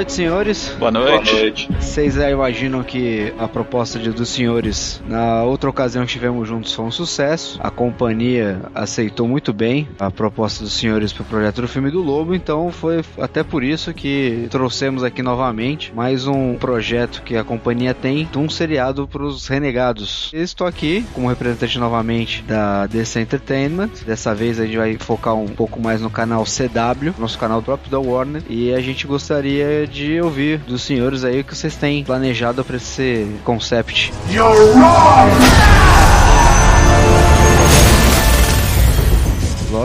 Noite, senhores. Boa noite. Boa noite. Vocês aí imaginam que a proposta de, dos senhores na outra ocasião que estivemos juntos foi um sucesso. A companhia aceitou muito bem a proposta dos senhores para o projeto do filme do Lobo, então foi até por isso que trouxemos aqui novamente mais um projeto que a companhia tem de um seriado para os renegados. Eu estou aqui como representante novamente da DC Entertainment. Dessa vez a gente vai focar um pouco mais no canal CW, nosso canal próprio da Warner, e a gente gostaria de ouvir dos senhores aí o que vocês têm planejado para esse concept.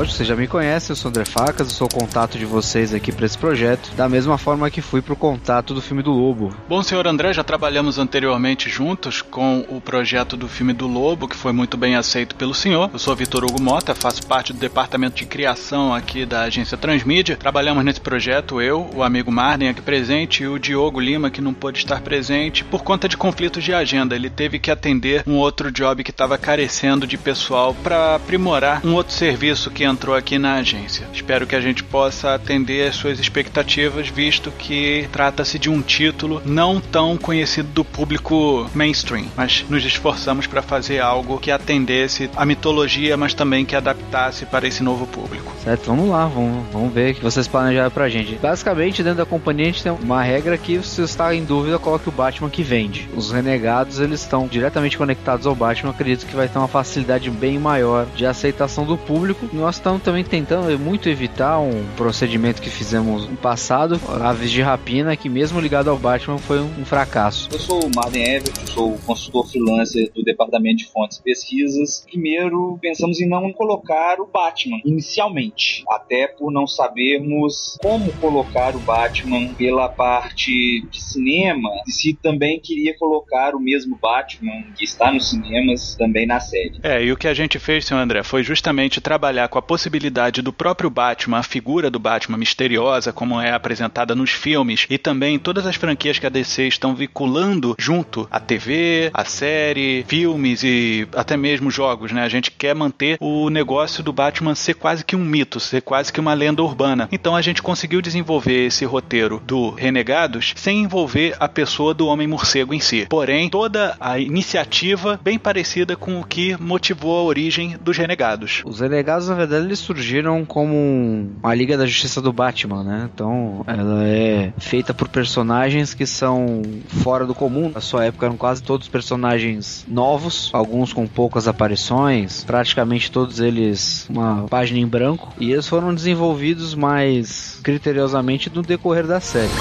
Lógico, você já me conhece, eu sou André Facas, eu sou o contato de vocês aqui para esse projeto, da mesma forma que fui pro contato do filme do Lobo. Bom, senhor André, já trabalhamos anteriormente juntos com o projeto do filme do Lobo, que foi muito bem aceito pelo senhor. Eu sou Vitor Hugo Mota, faço parte do departamento de criação aqui da agência Transmídia. Trabalhamos nesse projeto, eu, o amigo Marden aqui presente e o Diogo Lima, que não pôde estar presente por conta de conflitos de agenda. Ele teve que atender um outro job que estava carecendo de pessoal para aprimorar um outro serviço que entrou aqui na agência. Espero que a gente possa atender as suas expectativas, visto que trata-se de um título não tão conhecido do público mainstream, mas nos esforçamos para fazer algo que atendesse a mitologia, mas também que adaptasse para esse novo público. Certo, vamos lá, vamos, vamos ver o que vocês planejaram pra gente. Basicamente, dentro da companhia, a gente tem uma regra que se está em dúvida, coloque o Batman que vende. Os renegados, eles estão diretamente conectados ao Batman, acredito que vai ter uma facilidade bem maior de aceitação do público. Nós estamos também tentando muito evitar um procedimento que fizemos no passado, aves de rapina, que mesmo ligado ao Batman foi um fracasso. Eu sou o Marden Everett, sou consultor freelancer do Departamento de Fontes e Pesquisas. Primeiro, pensamos em não colocar o Batman inicialmente, até por não sabermos como colocar o Batman pela parte de cinema, e se também queria colocar o mesmo Batman que está nos cinemas também na série. É, e o que a gente fez, senhor André, foi justamente trabalhar com a possibilidade do próprio Batman, a figura do Batman misteriosa, como é apresentada nos filmes, e também todas as franquias que a DC estão vinculando junto à TV, à série, filmes e até mesmo jogos, né? A gente quer manter o negócio do Batman ser quase que um mito, ser quase que uma lenda urbana. Então a gente conseguiu desenvolver esse roteiro do Renegados sem envolver a pessoa do Homem-Morcego em si. Porém, toda a iniciativa bem parecida com o que motivou a origem dos Renegados. Os Renegados, na verdade, eles surgiram como uma Liga da Justiça do Batman, né? Então, ela é feita por personagens que são fora do comum. Na sua época eram quase todos personagens novos, alguns com poucas aparições, praticamente todos eles uma página em branco, e eles foram desenvolvidos mais criteriosamente no decorrer da série.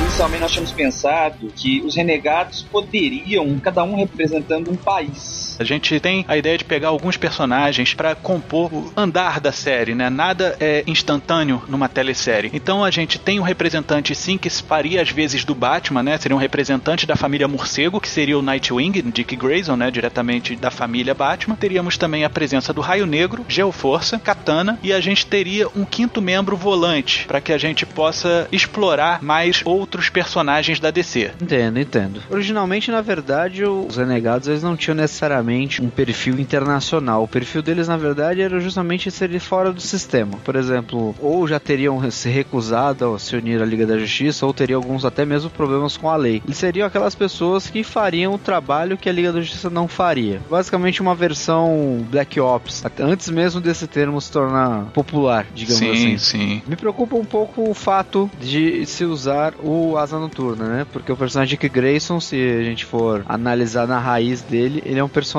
Inicialmente nós tínhamos pensado que os renegados poderiam, cada um representando um país. A gente tem a ideia de pegar alguns personagens para compor o andar da série, né? Nada é instantâneo numa telesérie. Então a gente tem um representante sim que se faria às vezes do Batman, né? Seria um representante da família Morcego, que seria o Nightwing, Dick Grayson, né? Diretamente da família Batman. Teríamos também a presença do Raio Negro, Geoforça, Katana e a gente teria um quinto membro volante para que a gente possa explorar mais outros personagens da DC. Entendo, entendo. Originalmente, na verdade, os Renegados eles não tinham necessariamente necessariamente um perfil internacional. O perfil deles, na verdade, era justamente ser fora do sistema. Por exemplo, ou já teriam se recusado a se unir à Liga da Justiça, ou teriam alguns até mesmo problemas com a lei. Eles seriam aquelas pessoas que fariam o trabalho que a Liga da Justiça não faria. Basicamente uma versão Black Ops, antes mesmo desse termo se tornar popular, digamos sim, assim. Sim, Me preocupa um pouco o fato de se usar o Asa Noturna, né? Porque o personagem Dick Grayson, se a gente for analisar na raiz dele, ele é um personagem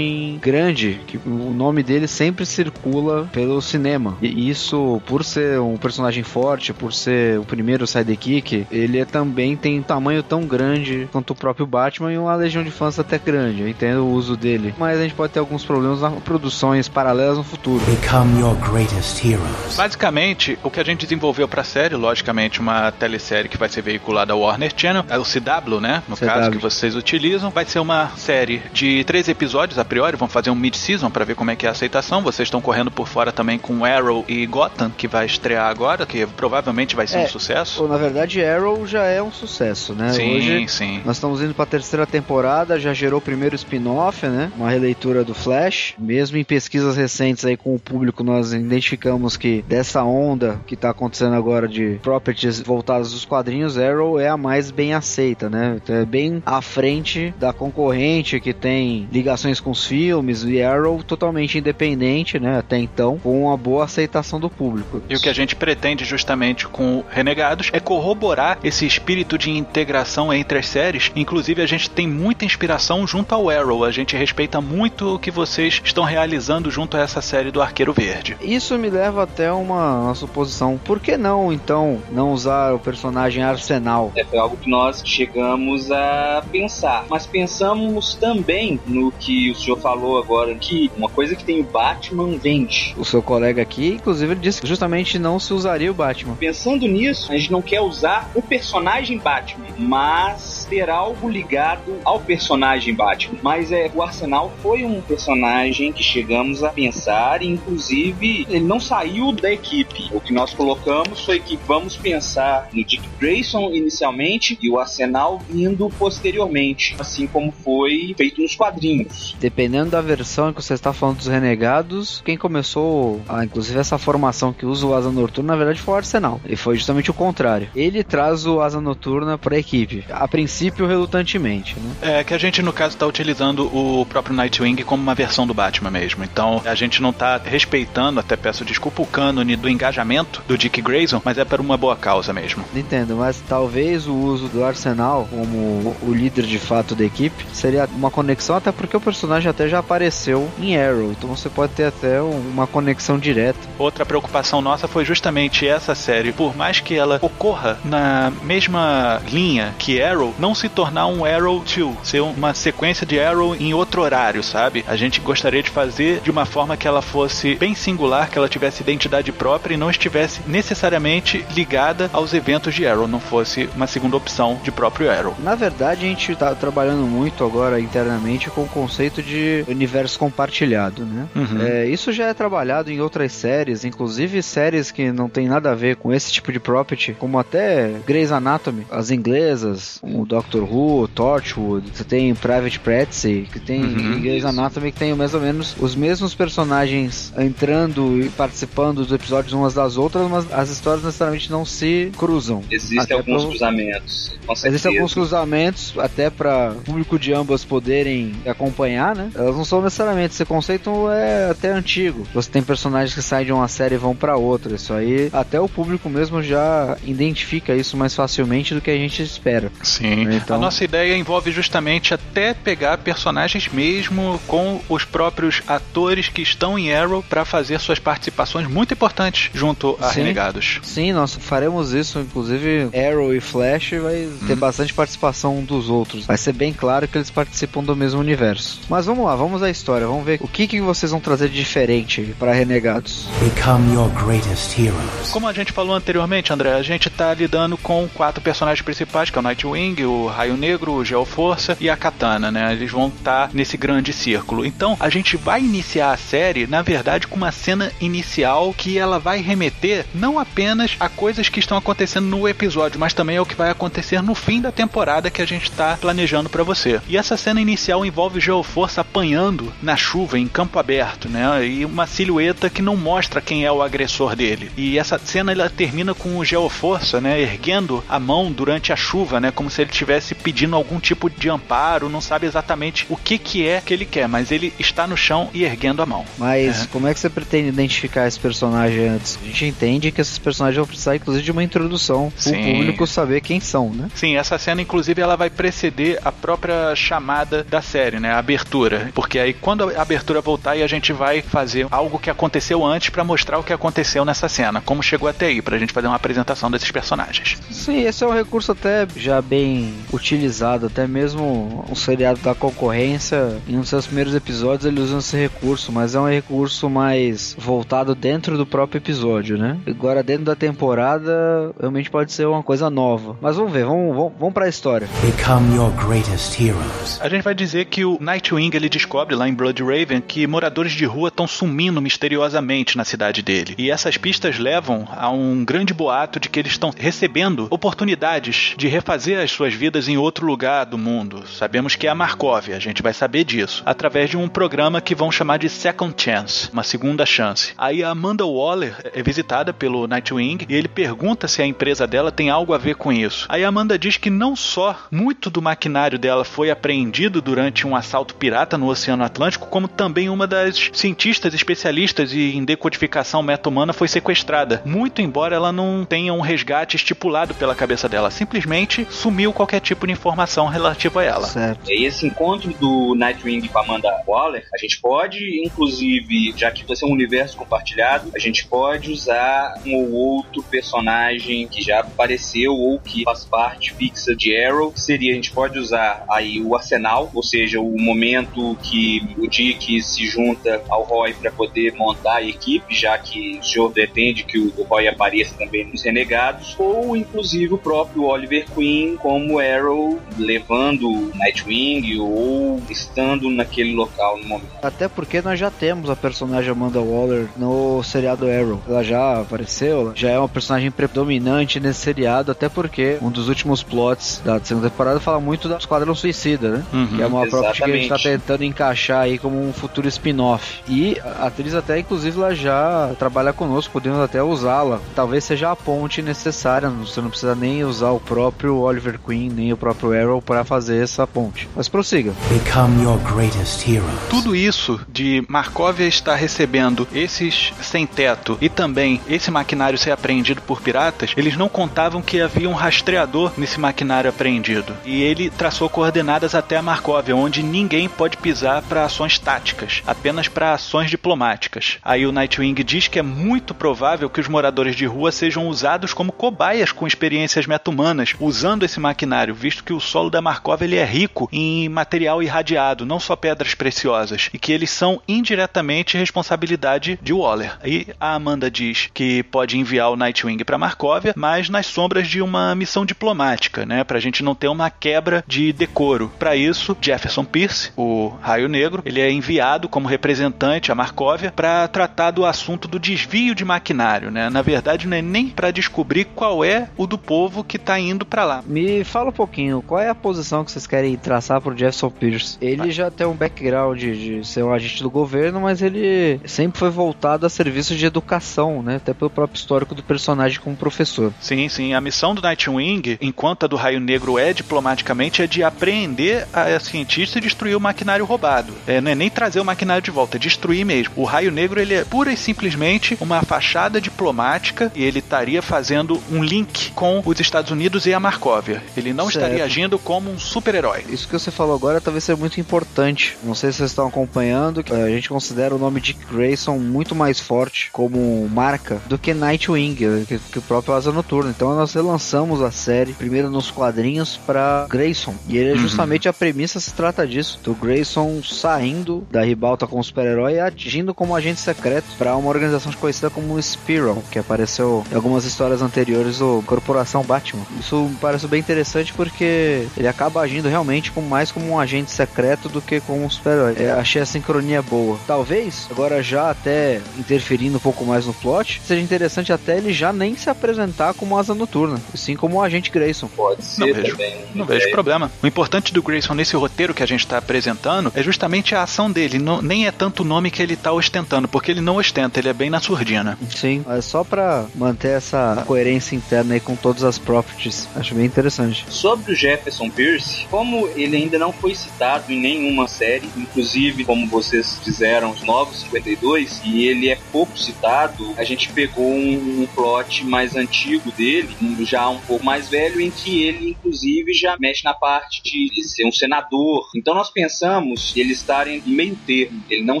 grande, que o nome dele sempre circula pelo cinema. E isso, por ser um personagem forte, por ser o primeiro sidekick, ele é, também tem um tamanho tão grande quanto o próprio Batman e uma legião de fãs até grande. Eu entendo o uso dele. Mas a gente pode ter alguns problemas nas produções paralelas no futuro. Become your greatest heroes. Basicamente, o que a gente desenvolveu pra série, logicamente, uma telesérie que vai ser veiculada ao Warner Channel, é o CW, né? No CW. caso que vocês utilizam, vai ser uma série de três episódios a priori, vão fazer um mid-season pra ver como é que é a aceitação. Vocês estão correndo por fora também com Arrow e Gotham, que vai estrear agora, que provavelmente vai ser É, um sucesso. Ou, na verdade, Arrow já é um sucesso, né? Sim, Hoje sim. nós estamos indo para a terceira temporada, já gerou o primeiro spin-off, né? Uma releitura do Flash. Mesmo em pesquisas recentes aí com o público, nós identificamos que dessa onda que tá acontecendo agora de properties voltadas dos quadrinhos, Arrow é a mais bem aceita, né? Então, é bem à frente da concorrente que tem ligações com os filmes e Arrow totalmente independente, né? Até então, com uma boa aceitação do público. E o que a gente pretende justamente com o Renegados é corroborar esse espírito de integração entre as séries. Inclusive, a gente tem muita inspiração junto ao Arrow. A gente respeita muito o que vocês estão realizando junto a essa série do Arqueiro Verde. Isso me leva até uma, uma suposição. Por que não, então, não usar o personagem Arsenal? É, foi algo que nós chegamos a pensar. Mas pensamos também no que o senhor falou agora, que uma coisa que tem o Batman vende. O seu colega aqui, inclusive, ele disse que justamente não se usaria o Batman. Pensando nisso, a gente não quer usar o personagem Batman, mas ter algo ligado ao personagem Batman. Mas é, o Arsenal foi um personagem que chegamos a pensar, inclusive ele não saiu da equipe. O que nós colocamos foi que vamos pensar no Dick Grayson inicialmente e o Arsenal vindo posteriormente, assim como foi feito nos quadrinhos. Dependendo da versão que você está falando dos Renegados, quem começou, a, inclusive, essa formação que usa o Asa Noturna, na verdade, foi o Arsenal. E foi justamente o contrário. Ele traz o Asa Noturna para a equipe. A princípio, relutantemente, né? É que a gente, no caso, está utilizando o próprio Nightwing como uma versão do Batman mesmo. Então, a gente não está respeitando, até peço desculpa, o cânone do engajamento do Dick Grayson, mas é por uma boa causa mesmo. Entendo, mas talvez o uso do Arsenal como o líder de fato da equipe seria uma conexão, até porque o personagem até já apareceu em Arrow, então você pode ter até uma conexão direta. Outra preocupação nossa foi justamente essa série, por mais que ela ocorra na mesma linha que Arrow, não se tornar um Arrow 2, ser uma sequência de Arrow em outro horário, sabe? A gente gostaria de fazer de uma forma que ela fosse bem singular, que ela tivesse identidade própria e não estivesse necessariamente ligada aos eventos de Arrow, não fosse uma segunda opção de próprio Arrow. Na verdade, a gente tá trabalhando muito agora internamente com o conceito de universo compartilhado, né? Uhum. É, isso já é trabalhado em outras séries, inclusive séries que não tem nada a ver com esse tipo de property, como até Grey's Anatomy, as inglesas, o Doctor Who, Torchwood, você tem Private Practice, que tem Uhum. Grey's Anatomy que tem mais ou menos os mesmos personagens entrando e participando dos episódios umas das outras, mas as histórias necessariamente não se cruzam. Existem alguns pra- cruzamentos. Existem alguns cruzamentos até para público de ambas poderem acompanhar, né? Elas não são necessariamente. Esse conceito é até antigo. Você tem personagens que saem de uma série e vão para outra. Isso aí, até o público mesmo já identifica isso mais facilmente do que a gente espera. Sim. Então- A nossa ideia envolve justamente até pegar personagens mesmo com os próprios atores que estão em Arrow para fazer suas participações muito importantes junto a Sim. Renegados. Sim, nós faremos isso. Inclusive, Arrow e Flash vai ter bastante participação um dos outros. Vai ser bem claro que eles participam do mesmo universo. Mas vamos lá, vamos à história. Vamos ver o que, que vocês vão trazer de diferente para Renegados. Become your greatest heroes. Como a gente falou anteriormente, André, a gente tá lidando com quatro personagens principais, que é o Nightwing, o Raio Negro, o Geoforça e a Katana, né? Eles vão estar nesse grande círculo. Então, a gente vai iniciar a série, na verdade, com uma cena inicial que ela vai remeter não apenas a coisas que estão acontecendo no episódio, mas também ao que vai acontecer no fim da temporada que a gente tá planejando para você. E essa cena inicial envolve do Geoforce apanhando na chuva, em campo aberto, né? E uma silhueta que não mostra quem é o agressor dele. E essa cena ela termina com o Geoforça, né? Erguendo a mão durante a chuva, né? Como se ele estivesse pedindo algum tipo de amparo, não sabe exatamente o que, que é que ele quer, mas ele está no chão e erguendo a mão. Mas é. como é que você pretende identificar esse personagem antes? A gente entende que esses personagens vão precisar, inclusive, de uma introdução para o público saber quem são, né? Sim, essa cena, inclusive, ela vai preceder a própria chamada da série, né? A abertura. Porque aí, quando a abertura voltar, a gente vai fazer algo que aconteceu antes para mostrar o que aconteceu nessa cena, como chegou até aí, pra gente fazer uma apresentação desses personagens. Sim, esse é um recurso até já bem utilizado, até mesmo um seriado da concorrência, em um dos seus primeiros episódios ele usa esse recurso, mas é um recurso mais voltado dentro do próprio episódio, né? Agora dentro da temporada, realmente pode ser uma coisa nova. Mas vamos ver, vamos, vamos, vamos pra história. Become your greatest heroes. A gente vai dizer que o Nightwing ele descobre lá em Blood Raven que moradores de rua estão sumindo misteriosamente na cidade dele. E essas pistas levam a um grande boato de que eles estão recebendo oportunidades de refazer as suas vidas em outro lugar do mundo. Sabemos que é a Markov, a gente vai saber disso, através de um programa que vão chamar de Second Chance, uma segunda chance. Aí a Amanda Waller é visitada pelo Nightwing e ele pergunta se a empresa dela tem algo a ver com isso. Aí a Amanda diz que não só muito do maquinário dela foi apreendido durante um assalto pirata no Oceano Atlântico, como também uma das cientistas especialistas em decodificação meta-humana foi sequestrada. Muito embora ela não tenha um resgate estipulado pela cabeça dela, simplesmente sumiu qualquer tipo de informação relativa a ela. Certo. E esse encontro do Nightwing com a Amanda Waller, a gente pode, inclusive, já que vai ser um universo compartilhado, a gente pode usar um ou outro personagem que já apareceu ou que faz parte fixa de Arrow. Seria, a gente pode usar aí o Arsenal, ou seja, o momento que o Dick se junta ao Roy para poder montar a equipe, já que o senhor pretende que o Roy apareça também nos Renegados, ou inclusive o próprio Oliver Queen como Arrow levando Nightwing ou estando naquele local no momento. Até porque nós já temos a personagem Amanda Waller no seriado Arrow. Ela já apareceu, já é uma personagem predominante nesse seriado, até porque um dos últimos plots da segunda temporada fala muito da Esquadrão Suicida, né? Uhum, que é uma própria que a gente tá tentando encaixar aí como um futuro spin-off. E a atriz até, inclusive, ela já trabalha conosco, podemos até usá-la. Talvez seja a ponte necessária, você não precisa nem usar o próprio Oliver Queen, nem o próprio Arrow para fazer essa ponte. Mas prossiga. Become your greatest hero. Tudo isso de Markovia estar recebendo esses sem teto e também esse maquinário ser apreendido por piratas, eles não contavam que havia um rastreador nesse maquinário apreendido. E ele traçou coordenadas até a Markovia, onde ninguém pode pisar para ações táticas, apenas para ações diplomáticas. Aí o Nightwing diz que é muito provável que os moradores de rua sejam usados como cobaias com experiências meta-humanas, usando esse maquinário, visto que o solo da Markov ele é rico em material irradiado, não só pedras preciosas, e que eles são indiretamente responsabilidade de Waller. Aí a Amanda diz que pode enviar o Nightwing para Markovia, mas nas sombras de uma missão diplomática, né, pra gente não ter uma quebra de decoro. Para isso, Jefferson Pierce, o Raio Negro, ele é enviado como representante a Markovia para tratar do assunto do desvio de maquinário, né? Na verdade, não é nem para descobrir qual é o do povo que tá indo para lá. Me fala um pouquinho, qual é a posição que vocês querem traçar pro Jefferson Pierce? Ele já tem um background de, de ser um agente do governo, mas ele sempre foi voltado a serviços de educação, né? Até pelo próprio histórico do personagem como professor. Sim, sim. A missão do Nightwing, enquanto a do Raio Negro é diplomaticamente, é de apreender a cientista e destruir o maquinário roubado. É, não é nem trazer o maquinário de volta, é destruir mesmo. O Raio Negro, ele é pura e simplesmente uma fachada diplomática e ele estaria fazendo um link com os Estados Unidos e a Markóvia. Ele não certo. estaria agindo como um super-herói. Isso que você falou agora talvez seja muito importante. Não sei se vocês estão acompanhando, a gente considera o nome de Grayson muito mais forte como marca do que Nightwing, que, que o próprio Asa Noturna. Então nós relançamos a série primeiro nos quadrinhos para Grayson. E ele é uhum. justamente uhum. a premissa se trata disso, do Grayson saindo da ribalta como super-herói e agindo como agente secreto para uma organização conhecida como Spiral, que apareceu em algumas histórias anteriores do Corporação Batman. Isso me parece bem interessante porque ele acaba agindo realmente como, mais como um agente secreto do que como um super-herói. É, achei a sincronia boa. Talvez, agora já até interferindo um pouco mais no plot, seja interessante até ele já nem se apresentar como asa noturna, e sim como o agente Grayson. Pode ser não vejo, também. Não vejo problema. O importante do Grayson nesse roteiro que a gente está apresentando é justamente a ação dele. Não, nem é tanto o nome que ele está ostentando, porque ele não ostenta, ele é bem na surdina. Sim, é só para manter essa coerência interna aí com todas as properties. Acho bem interessante. Sobre o Jefferson Pierce, como ele ainda não foi citado em nenhuma série, inclusive, como vocês fizeram, os Novos 52, e ele é pouco citado, a gente pegou um, um plot mais antigo dele, já um pouco mais velho, em que ele, inclusive, já mexe na parte de ser um senador. Então nós pensamos ele estar em meio termo. Ele não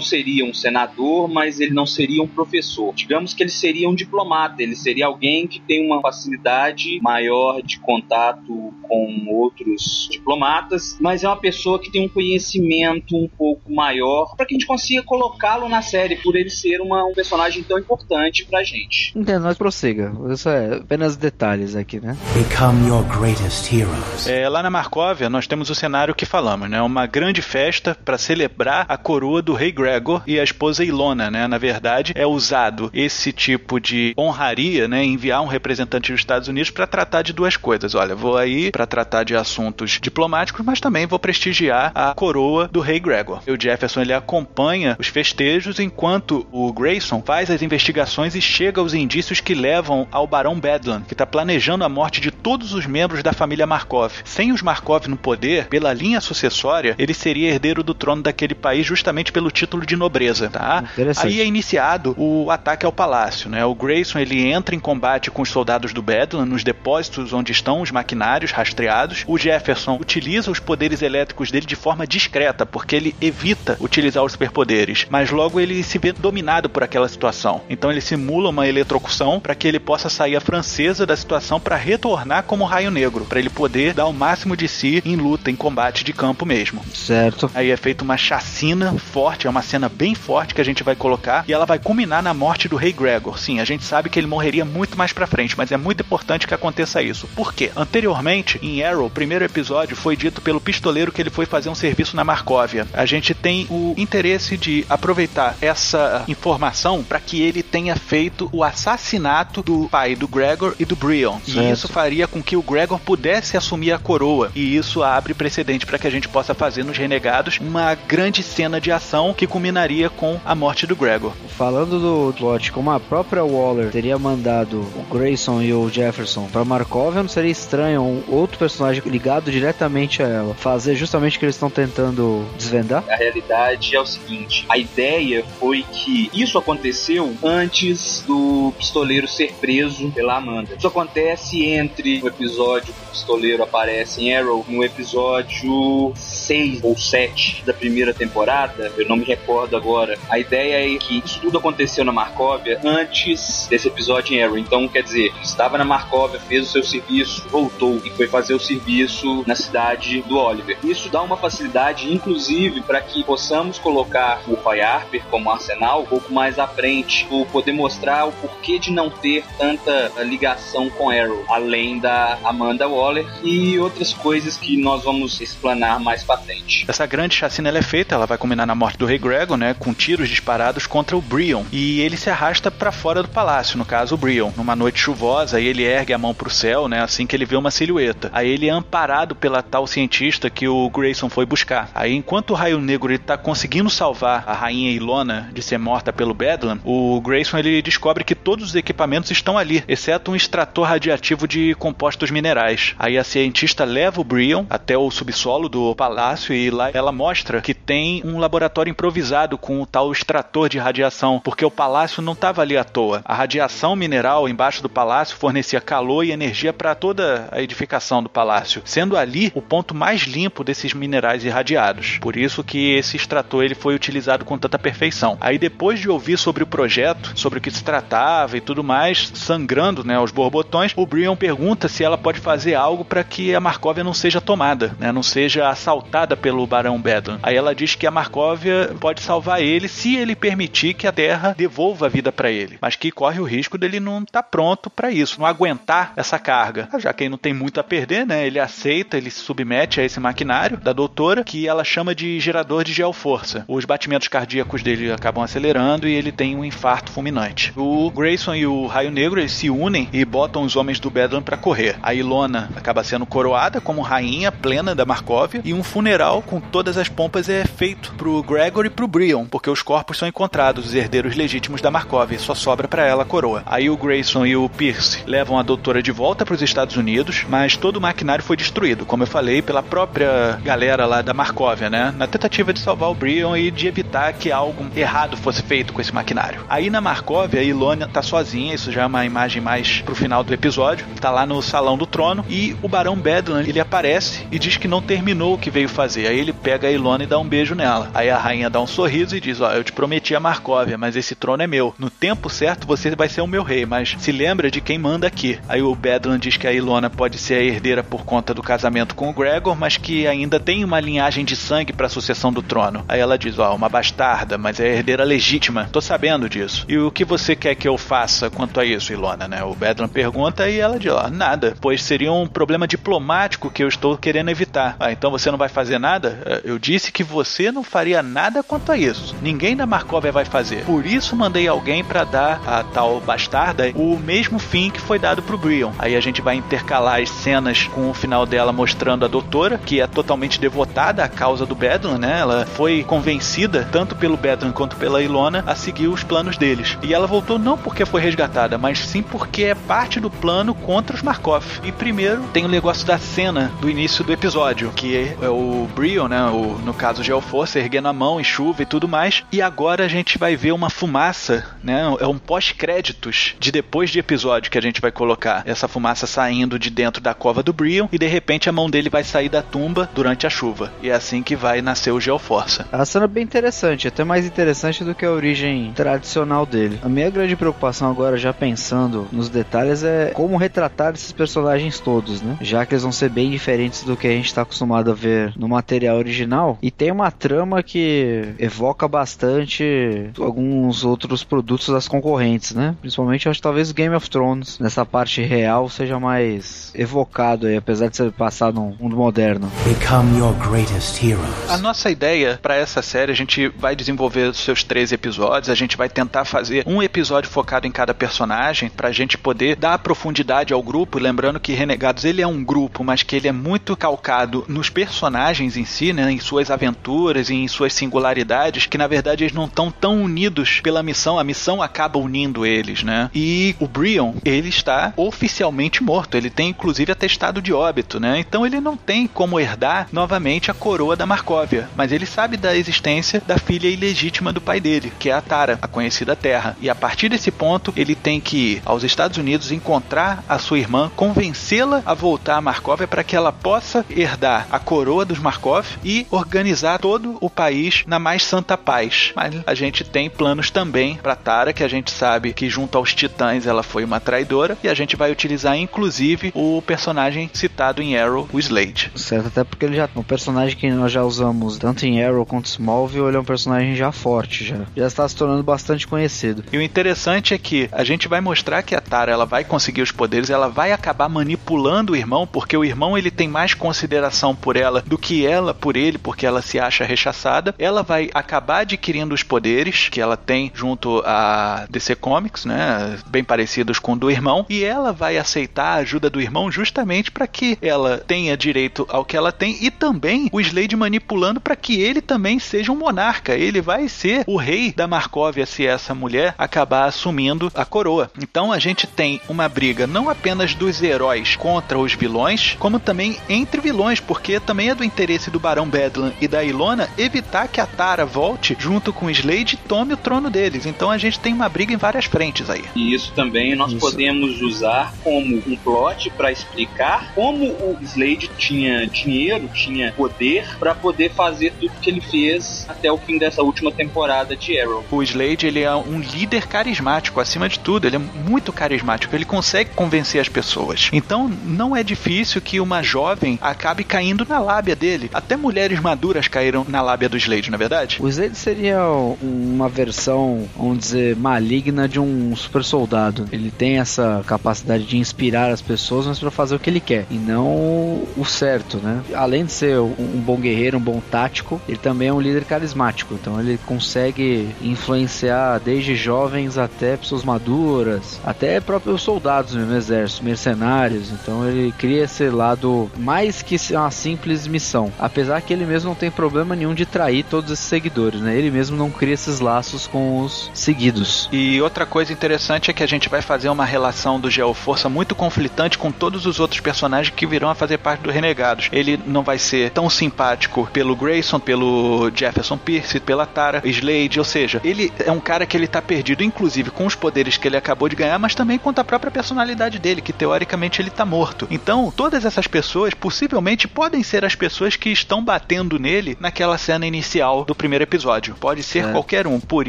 seria um senador, mas ele não seria um professor. Digamos que ele seria um diplomata, ele seria alguém que tem uma facilidade maior de contato com outros diplomatas, mas é uma pessoa que tem um conhecimento um pouco maior para que a gente consiga colocá-lo na série por ele ser uma, um personagem tão importante pra gente. Entendo, mas prossiga. Isso é apenas detalhes aqui, né? Become your greatest heroes. É, lá na Marcóvia, nós temos o cenário que falamos, né? Uma grande festa para celebrar a coroa do rei Gregor e a esposa Ilona, né? Na verdade, é usado esse tipo de honraria, né? Enviar um representante dos Estados Unidos para tratar de duas coisas. Olha, vou aí para tratar de assuntos diplomáticos, mas também vou prestigiar a coroa do rei Gregor. E o Jefferson ele acompanha os festejos enquanto o Grayson faz as investigações e chega aos indícios que levam ao Barão Bedlam, que está planejando a morte de todos os membros da família Markov. Sem os Markov no poder, pela linha sucessória, ele seria herdeiro do trono daquele país justamente pelo título de nobreza, tá? Aí é iniciado o ataque ao palácio, né? O Grayson ele entra em combate com os soldados do Bedlam nos depósitos onde estão os maquinários rastreados. O Jefferson utiliza os poderes elétricos dele de forma discreta, porque ele evita utilizar os superpoderes, mas logo ele se vê dominado por aquela situação. Então ele simula uma eletrocução para que ele possa sair a francesa da situação para retornar como Raio Negro, para ele poder dar o máximo de si em luta, em combate de campo mesmo. Certo. Aí é feita uma chacina forte, é uma cena bem forte que a gente vai colocar e ela vai culminar na morte do Rei Gregor. Sim, a gente sabe que ele morreria muito mais para frente, mas é muito importante que aconteça isso. Por quê? Anteriormente, em Arrow, o primeiro episódio foi dito pelo pistoleiro que ele foi fazer um serviço na Marcóvia. A gente tem o interesse de aproveitar essa informação para que ele tenha feito o assassinato do pai do Gregor e do Brion. E Certo. isso faria com que o Gregor pudesse assumir a coroa. E isso abre precedente para que a gente possa fazer nos Renegados uma grande cena de ação que culminaria com a morte do Gregor. Falando do plot, como a própria Waller teria mandado o Grayson e o Jefferson pra Markov, não seria estranho um outro personagem ligado diretamente a ela fazer justamente o que eles estão tentando desvendar? A realidade é o seguinte: a ideia foi que isso aconteceu antes do pistoleiro ser preso pela Amanda. Isso acontece entre o episódio que o pistoleiro aparece em Arrow, no episódio 6 ou 7 da primeira temporada, eu não me recordo agora. A ideia é que isso tudo aconteceu na Marcóvia antes desse episódio em Arrow. Então, quer dizer, estava na Marcóvia, fez o seu serviço, voltou e foi fazer o serviço na cidade do Oliver. Isso dá uma facilidade, inclusive, para que possamos colocar o Roy Harper como arsenal um pouco mais à frente, ou poder mostrar o porquê de não ter tanta ligação com Arrow, além da Amanda Waller e outras coisas que nós vamos explanar mais pra frente. Essa grande chacina é feita, ela vai culminar na morte do Rei Gregor, né, com tiros disparados contra o Brion. E ele se arrasta para fora do palácio, no caso o Brion. Numa noite chuvosa, ele ergue a mão pro céu, né, assim que ele vê uma silhueta. Aí ele é amparado pela tal cientista que o Grayson foi buscar. Aí enquanto o Raio Negro ele tá conseguindo salvar a rainha Ilona de ser morta pelo Bedlam, o Grayson ele descobre que todos os equipamentos estão ali, exceto um extrator radiativo de compostos minerais. Aí a cientista leva o Brion até o subsolo do palácio e lá ela mostra que tem um laboratório improvisado com o tal extrator de radiação, porque o palácio não estava ali à toa. A radiação mineral embaixo do palácio fornecia calor e energia para toda a edificação do palácio, sendo ali o ponto mais limpo desses minerais irradiados. Por isso que esse extrator ele foi utilizado com tanta perfeição. Aí depois de ouvir sobre o projeto, sobre o que se tratava e tudo mais, sangrando, né, aos borbotões, o Brion pergunta se ela pode fazer algo para que a Marcóvia não seja tomada, né, não seja assaltada pelo Barão Bedlam. Aí ela diz que a Marcóvia pode salvar ele se ele permitir que a Terra devolva a vida para ele, mas que corre o risco dele não estar pronto para isso, não aguentar essa carga, já que ele não tem muito a perder, né? Ele aceita, ele se submete a esse maquinário da doutora, que ela chama de gerador de geoforça. Os batimentos cardíacos dele acabam acelerando e ele tem um infarto fulminante. O Grayson e o Raio Negro eles se unem e botam os homens do Bedlam para correr. A Ilona acaba sendo coroada como rainha plena da Markovia e um funeral com todas as pompas é feito pro Gregory e pro Brion, porque os corpos são encontrados, os herdeiros legítimos da Markovia, só sobra para ela a coroa. Aí o Grayson e o Pierce levam a doutora de volta para os Estados Unidos, mas todo o maquinário foi destruído, como eu falei, pela própria galera lá da Markovia, né? Na tentativa de salvar o Brion e de evitar que algo errado fosse feito com esse maquinário. Aí na Markovia, a Ilona tá sozinha, isso já é uma imagem mais pro final do episódio, tá lá no salão do trono e o Barão Bedlam, ele aparece e diz que não terminou o que veio fazer. Aí ele pega a Ilona e dá um beijo nela. Aí a rainha dá um sorriso e diz: Ó, eu te prometi a Markovia, mas esse trono é meu. No tempo certo você vai ser o meu rei, mas se lembra de quem manda aqui. Aí o Bedlam diz que a Ilona pode ser herdeira por conta do casamento com o Gregor, mas que ainda tem uma linhagem de sangue para a sucessão do trono. Aí ela diz: Ó, uma bastarda, mas é herdeira legítima. Tô sabendo disso. E o que você quer que eu faça quanto a isso, Ilona, né? O Bedlam pergunta e ela diz: Ó, nada, pois seria um problema diplomático que eu estou querendo evitar. Ah, então você não vai fazer nada? É, eu disse que você não faria nada quanto a isso. Ninguém da Markovia vai fazer. Por isso mandei alguém para dar a tal bastarda o mesmo fim que foi dado pro Brion. Aí a gente vai intercalar as cenas com o final dela mostrando a doutora, que é totalmente devotada à causa do Bedlam, né? Ela foi convencida, tanto pelo Bedlam quanto pela Ilona, a seguir os planos deles. E ela voltou não porque foi resgatada, mas sim porque é parte do plano contra os Markov. E primeiro tem o negócio da cena do início do episódio, que é o Brion, né? O, no caso Geoforce, erguendo a mão em chuva e tudo mais. E agora a gente vai ver uma fumaça, né? É um pós-créditos de depois de episódio que a gente vai colocar. Essa fumaça saindo de dentro da do Brion e de repente a mão dele vai sair da tumba durante a chuva. E é assim que vai nascer o Geoforça. A cena é bem interessante, até mais interessante do que a origem tradicional dele. A minha grande preocupação agora, já pensando nos detalhes, é como retratar esses personagens todos, né? Já que eles vão ser bem diferentes do que a gente está acostumado a ver no material original. E tem uma trama que evoca bastante alguns outros produtos das concorrentes, né? Principalmente, acho talvez Game of Thrones, nessa parte real, seja mais aí, apesar de ser passado num mundo moderno. Become your greatest heroes. A nossa ideia para essa série, a gente vai desenvolver os seus três episódios, a gente vai tentar fazer um episódio focado em cada personagem, pra gente poder dar profundidade ao grupo, lembrando que Renegados ele é um grupo, mas que ele é muito calcado nos personagens em si, né, em suas aventuras e em suas singularidades, que na verdade eles não estão tão unidos pela missão, a missão acaba unindo eles, né? E o Brion, ele está oficialmente morto, ele tem inclusive atestado de óbito, né? Então ele não tem como herdar novamente a coroa da Markovia, mas ele sabe da existência da filha ilegítima do pai dele, que é a Tara, a conhecida Terra. E a partir desse ponto, ele tem que ir aos Estados Unidos encontrar a sua irmã, convencê-la a voltar a Markovia para que ela possa herdar a coroa dos Markov e organizar todo o país na mais santa paz. Mas a gente tem planos também para Tara, que a gente sabe que junto aos Titãs ela foi uma traidora, e a gente vai utilizar inclusive o personagem citado em Arrow, o Slade. Certo, até porque ele já um personagem que nós já usamos tanto em Arrow quanto Smallville, ele é um personagem já forte, já. Já está se tornando bastante conhecido. E o interessante é que a gente vai mostrar que a Tara ela vai conseguir os poderes, ela vai acabar manipulando o irmão, porque o irmão ele tem mais consideração por ela do que ela por ele, porque ela se acha rechaçada. Ela vai acabar adquirindo os poderes que ela tem junto a DC Comics, né, bem parecidos com o do irmão, e ela vai aceitar a ajuda do irmão justamente para que ela tenha direito ao que ela tem e também o Slade manipulando para que ele também seja um monarca. Ele vai ser o rei da Markovia se essa mulher acabar assumindo a coroa. Então a gente tem uma briga não apenas dos heróis contra os vilões, como também entre vilões, porque também é do interesse do Barão Bedlam e da Ilona evitar que a Tara volte junto com o Slade e tome o trono deles. Então a gente tem uma briga em várias frentes aí. E isso também nós Isso. podemos usar como um plot para explicar como o Slade tinha dinheiro, tinha poder para poder fazer tudo que ele fez até o fim dessa última temporada de Arrow. O Slade ele é um líder carismático, acima de tudo, ele é muito carismático, ele consegue convencer as pessoas. Então não é difícil que uma jovem acabe caindo na lábia dele. Até mulheres maduras caíram na lábia do Slade, na é verdade? O Slade seria uma versão, vamos dizer, maligna de um super soldado. Ele tem essa capacidade de inspirar as pessoas, mas para fazer que ele quer e não o certo, né? Além de ser um bom guerreiro, um bom tático, ele também é um líder carismático. Então ele consegue influenciar desde jovens até pessoas maduras, até próprios soldados no exército, mercenários. Então ele cria esse lado mais que uma simples missão. Apesar que ele mesmo não tem problema nenhum de trair todos esses seguidores, né? Ele mesmo não cria esses laços com os seguidos. E outra coisa interessante é que a gente vai fazer uma relação do Geoforça muito conflitante com todos os outros personagens que virão a fazer parte do Renegados. Ele não vai ser tão simpático pelo Grayson, pelo Jefferson Pierce, pela Tara, Slade, ou seja, ele é um cara que ele tá perdido, inclusive com os poderes que ele acabou de ganhar, mas também com a própria personalidade dele, que teoricamente ele tá morto. Então, todas essas pessoas possivelmente podem ser as pessoas que estão batendo nele naquela cena inicial do primeiro episódio. Pode ser é. qualquer um. Por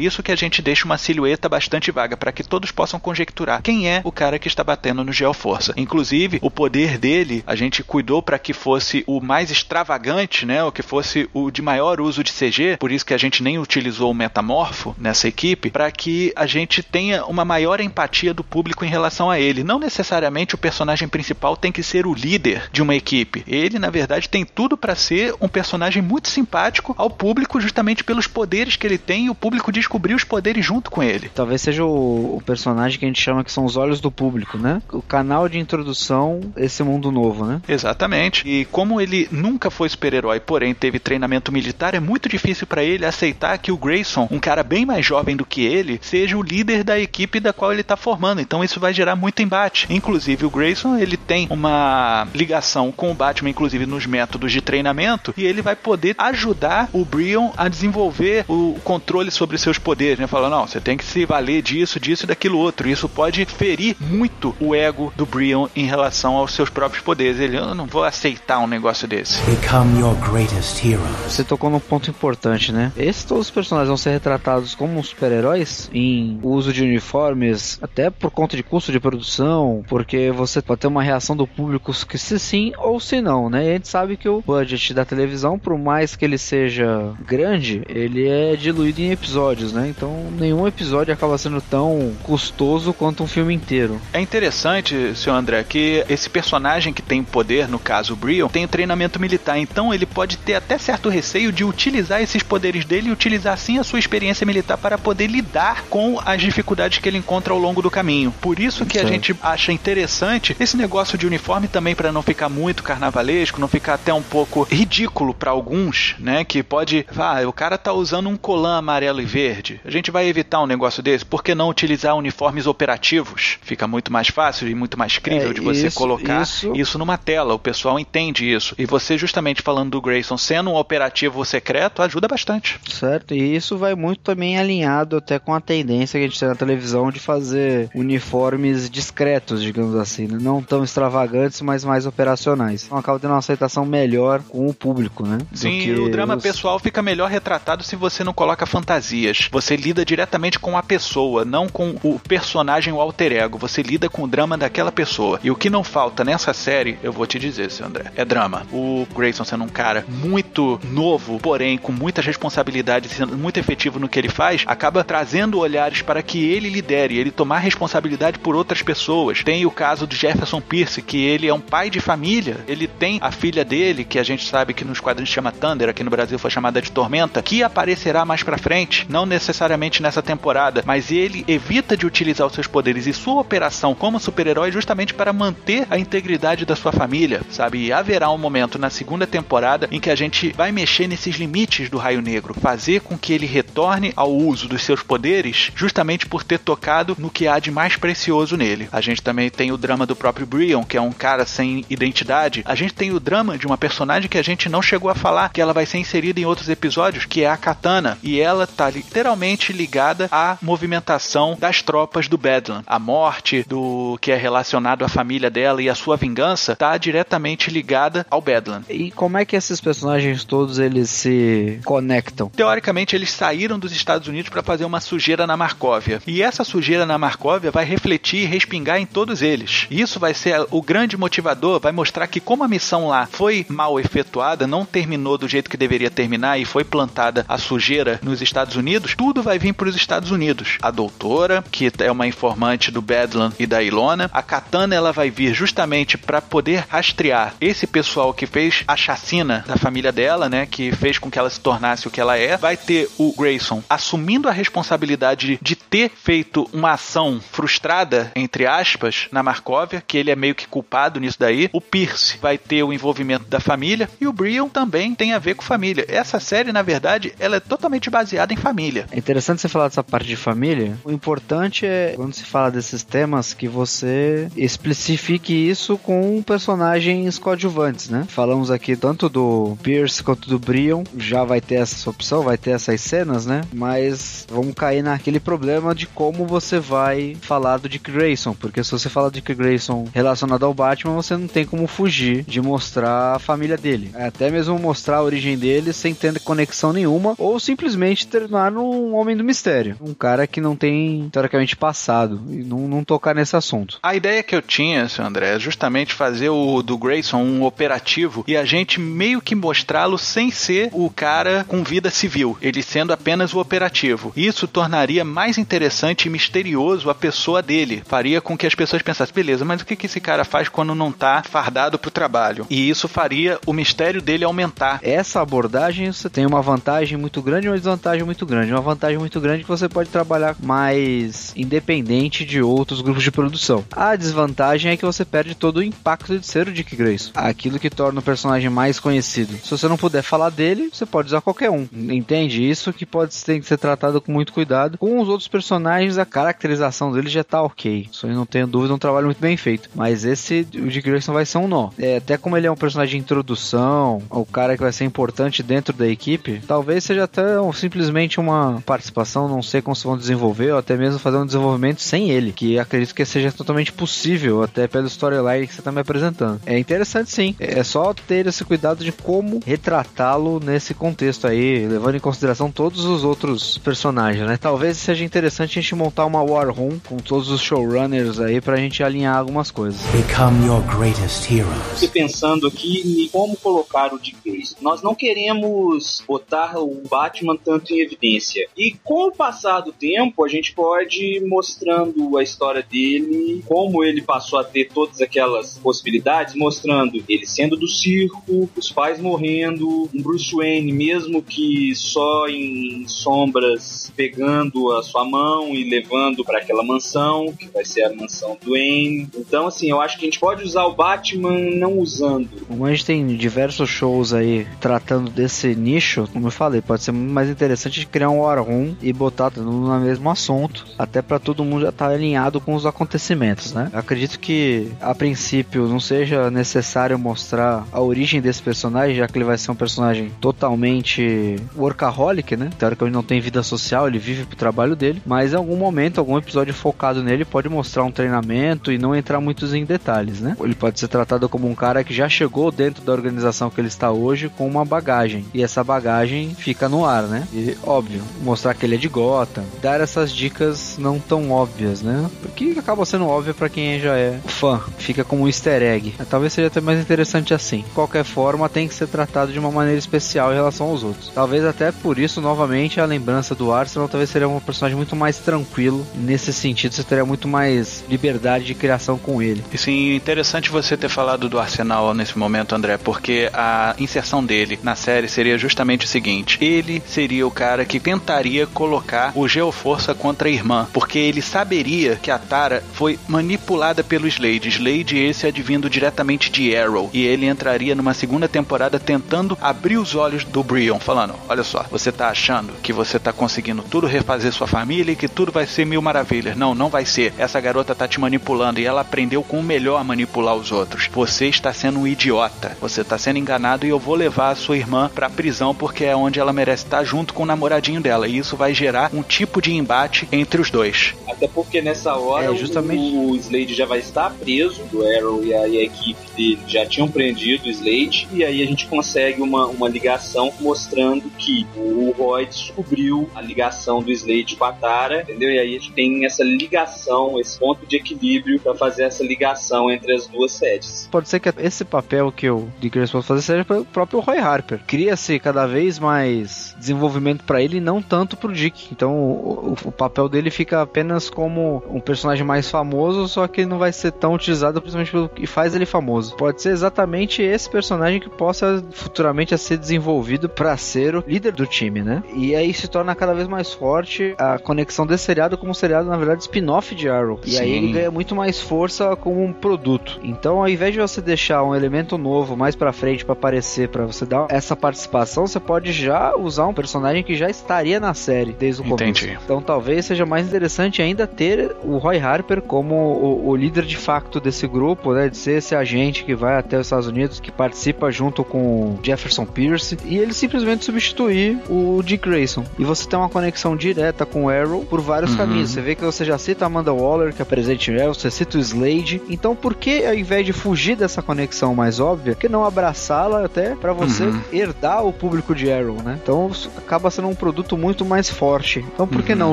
isso que a gente deixa uma silhueta bastante vaga para que todos possam conjecturar quem é o cara que está batendo no Geoforça. Inclusive, o poder dele, a gente cuidou para que fosse o mais extravagante, né? O que fosse o de maior uso de CG, por isso que a gente nem utilizou o metamorfo nessa equipe, para que a gente tenha uma maior empatia do público em relação a ele. Não necessariamente o personagem principal tem que ser o líder de uma equipe. Ele, na verdade, tem tudo para ser um personagem muito simpático ao público, justamente pelos poderes que ele tem e o público descobrir os poderes junto com ele. Talvez seja o, o personagem que a gente chama que são os olhos do público, né? O canal de introdução esse mundo novo, né? Exatamente. E como ele nunca foi super-herói, porém teve treinamento militar, é muito difícil para ele aceitar que o Grayson, um cara bem mais jovem do que ele, seja o líder da equipe da qual ele tá formando. Então isso vai gerar muito embate. Inclusive o Grayson, ele tem uma ligação com o Batman, inclusive nos métodos de treinamento, e ele vai poder ajudar o Brion a desenvolver o controle sobre seus poderes, né? Falando, não, você tem que se valer disso, disso e daquilo outro. Isso pode ferir muito o ego do Brion em relação aos seus próprios poderes. Ele, eu não vou aceitar um negócio desse. Become your greatest hero. Você tocou num ponto importante, né? Esses todos os personagens vão ser retratados como super-heróis em uso de uniformes, até por conta de custo de produção, porque você pode ter uma reação do público que se sim ou se não, né? E a gente sabe que o budget da televisão, por mais que ele seja grande, ele é diluído em episódios, né? Então nenhum episódio acaba sendo tão custoso quanto um filme inteiro. É interessante, senhor André, que esse personagem que tem poder, no caso o Brion, tem treinamento militar, então ele pode ter até certo receio de utilizar esses poderes dele e utilizar sim a sua experiência militar para poder lidar com as dificuldades que ele encontra ao longo do caminho. Por isso que sim. a gente acha interessante esse negócio de uniforme também para não ficar muito carnavalesco, não ficar até um pouco ridículo para alguns, né? Que pode, ah, o cara tá usando um colã amarelo e verde. A gente vai evitar um negócio desse. Por que não utilizar uniformes operativos? Fica muito mais fácil e muito mais crível é, de você isso, colocar isso... isso numa tela. O pessoal entende isso. E você justamente falando do Grayson sendo um operativo secreto ajuda bastante. Certo. E isso vai muito também alinhado até com a tendência que a gente tem na televisão de fazer uniformes discretos, digamos assim, né? não tão extravagantes, mas mais operacionais. Então acaba tendo uma aceitação melhor com o público, né? Sim, o drama os... pessoal fica melhor retratado se você não coloca fantasias. Você lida diretamente com a pessoa, não com o personagem, o alter ego. Você lida com o drama daquela pessoa. E o que não falta nessa série, eu vou te dizer, seu André, é drama. O Grayson sendo um cara muito novo, porém com muitas responsabilidades, sendo muito efetivo no que ele faz, acaba trazendo olhares para que ele lidere, ele tomar responsabilidade por outras pessoas. Tem o caso do Jefferson Pierce, que ele é um pai de família, ele tem a filha dele, que a gente sabe que nos quadrinhos chama Thunder, aqui no Brasil foi chamada de Tormenta, que aparecerá mais pra frente, não necessariamente nessa temporada, mas ele evita de utilizar os seus poderes e sua operação como super-herói justamente para manter a integridade da sua família, sabe? E haverá um momento na segunda temporada em que a gente vai mexer nesses limites do Raio Negro, fazer com que ele retorne ao uso dos seus poderes, justamente por ter tocado no que há de mais precioso nele. A gente também tem o drama do próprio Brion, que é um cara sem identidade. A gente tem o drama de uma personagem que a gente não chegou a falar, que ela vai ser inserida em outros episódios, que é a Katana, e ela tá literalmente ligada à movimentação das tropas do Bedlam. A morte do que é relacionado à família dela e a sua vingança tá diretamente ligada ao Bedlam. E como é que esses personagens todos eles se conectam? Teoricamente eles saíram dos Estados Unidos para fazer uma sujeira na Marcóvia. E essa sujeira na Marcóvia vai refletir e respingar em todos eles. Isso vai ser o grande motivador, vai mostrar que como a missão lá foi mal efetuada, não terminou do jeito que deveria terminar e foi plantada a sujeira nos Estados Unidos, tudo vai vir para os Estados Unidos. A doutora, que é uma informante do Bedlam e da Ilona, a Katana ela vai vir justamente justamente para poder rastrear esse pessoal que fez a chacina da família dela, né, que fez com que ela se tornasse o que ela é. Vai ter o Grayson assumindo a responsabilidade de ter feito uma ação frustrada, entre aspas, na Markovia, que ele é meio que culpado nisso daí. O Pierce vai ter o envolvimento da família e o Brion também tem a ver com família. Essa série, na verdade, ela é totalmente baseada em família. É interessante você falar dessa parte de família. O importante é, quando se fala desses temas, que você especifique isso com personagens coadjuvantes, né? Falamos aqui tanto do Pierce quanto do Brion, já vai ter essa opção, vai ter essas cenas, né? Mas vamos cair naquele problema de como você vai falar do Dick Grayson, porque se você fala do Dick Grayson relacionado ao Batman, você não tem como fugir de mostrar a família dele. Até mesmo mostrar a origem dele sem ter conexão nenhuma, ou simplesmente terminar num Homem do Mistério. Um cara que não tem, teoricamente, passado. E não, não tocar nesse assunto. A ideia que eu tinha, seu André, é justamente fazer o do Grayson um operativo e a gente meio que mostrá-lo sem ser o cara com vida civil, ele sendo apenas o operativo. Isso tornaria mais interessante e misterioso a pessoa dele. Faria com que as pessoas pensassem, beleza, mas o que, que esse cara faz quando não tá fardado pro trabalho? E isso faria o mistério dele aumentar. Essa abordagem você tem uma vantagem muito grande e uma desvantagem muito grande. Uma vantagem muito grande é que você pode trabalhar mais independente de outros grupos de produção. A desvantagem é que você perde todo o impacto de ser o Dick Grayson. Aquilo que torna o personagem mais conhecido. Se você não puder falar dele, você pode usar qualquer um. Entende? Isso que pode ter que ser tratado com muito cuidado. Com os outros personagens, a caracterização dele já tá ok. Isso aí não tenho dúvida, é um trabalho muito bem feito. Mas esse, o Dick Grayson vai ser um nó. É, até como ele é um personagem de introdução, o cara que vai ser importante dentro da equipe, talvez seja até um, simplesmente uma participação, não sei como se vão desenvolver, ou até mesmo fazer um desenvolvimento sem ele, que acredito que seja totalmente possível, até pelo storyline que você tá me apresentando. É interessante sim, é só ter esse cuidado de como retratá-lo nesse contexto aí, levando em consideração todos os outros personagens, né? Talvez seja interessante a gente montar uma War Room com todos os showrunners aí pra gente alinhar algumas coisas. Become your greatest heroes. Fiquei pensando aqui em como colocar o Dick Grayson. Nós não queremos botar o Batman tanto em evidência. E com o passar do tempo, a gente pode ir mostrando a história dele, como ele passou a ter todas aquelas possibilidades, mostrando ele sendo do circo, os pais morrendo, um Bruce Wayne, mesmo que só em sombras, pegando a sua mão e levando para aquela mansão, que vai ser a mansão do Wayne. Então, assim, eu acho que a gente pode usar o Batman não usando. Como a gente tem diversos shows aí tratando desse nicho, como eu falei, pode ser muito mais interessante criar um War Room e botar tudo no mesmo assunto, até para todo mundo já estar tá alinhado com os acontecimentos, né? Eu acredito que a princípio não seja necessário mostrar a origem desse personagem, já que ele vai ser um personagem totalmente workaholic, né? Teoricamente não tem vida social, ele vive pro trabalho dele, mas em algum momento, algum episódio focado nele pode mostrar um treinamento e não entrar muitos em detalhes, né? Ele pode ser tratado como um cara que já chegou dentro da organização que ele está hoje com uma bagagem, e essa bagagem fica no ar, né? E óbvio, mostrar que ele é de Gotham, dar essas dicas não tão óbvias, né? Porque acaba sendo óbvio para quem já é fã, fica como um easter egg. Talvez seja até mais interessante assim. De qualquer forma, tem que ser tratado de uma maneira especial em relação aos outros. Talvez até por isso, novamente, a lembrança do Arsenal talvez seria um personagem muito mais tranquilo. Nesse sentido, você teria muito mais liberdade de criação com ele. E sim, interessante você ter falado do Arsenal nesse momento, André, porque a inserção dele na série seria justamente o seguinte: ele seria o cara que tentaria colocar o Geoforça contra a irmã, porque ele saberia que a Tara foi manipulada pelo Slade. Slade esse advindo diretamente de Arrow, e ele entraria numa segunda temporada tentando abrir os olhos do Brion, falando: "Olha só, você tá achando que você tá conseguindo tudo refazer sua família e que tudo vai ser mil maravilhas. Não, não vai ser. Essa garota tá te manipulando e ela aprendeu com o melhor a manipular os outros. Você está sendo um idiota. Você está sendo enganado e eu vou levar a sua irmã pra prisão porque é onde ela merece estar junto com o namoradinho dela. E isso vai gerar um tipo de embate entre os dois. Até porque nessa hora É, justamente. o Slade já vai estar preso, o Arrow e a, e a equipe dele já tinham prendido o Slade, e aí a gente consegue uma, uma ligação mostrando que o Roy descobriu a ligação do Slade com a Tara, entendeu? E aí a gente tem essa ligação, esse ponto de equilíbrio para fazer essa ligação entre as duas sedes. Pode ser que esse papel que o Dick Grayson fazer seja para o próprio Roy Harper. Cria-se cada vez mais desenvolvimento para ele e não tanto pro Dick. Então o, o- o papel dele fica apenas como um personagem mais famoso, só que não vai ser tão utilizado principalmente pelo que faz ele famoso. Pode ser exatamente esse personagem que possa futuramente ser desenvolvido para ser o líder do time, né? E aí se torna cada vez mais forte a conexão desse seriado como um seriado, na verdade, spin-off de Arrow. E Sim. aí ele ganha muito mais força como um produto. Então, ao invés de você deixar um elemento novo mais pra frente pra aparecer, pra você dar essa participação, você pode já usar um personagem que já estaria na série desde o começo. Entendi. Então, talvez seja mais interessante ainda ter o Roy Harper como o, o líder de facto desse grupo, né? De ser esse agente que vai até os Estados Unidos, que participa junto com o Jefferson Pierce, e ele simplesmente substituir o Dick Grayson. E você tem uma conexão direta com o Arrow por vários Uhum. caminhos. Você vê que você já cita a Amanda Waller, que é presente em Arrow, você cita o Slade. Então, por que ao invés de fugir dessa conexão mais óbvia, que não abraçá-la até pra você Uhum. herdar o público de Arrow, né? Então, isso acaba sendo um produto muito mais forte. Então, por que Uhum. não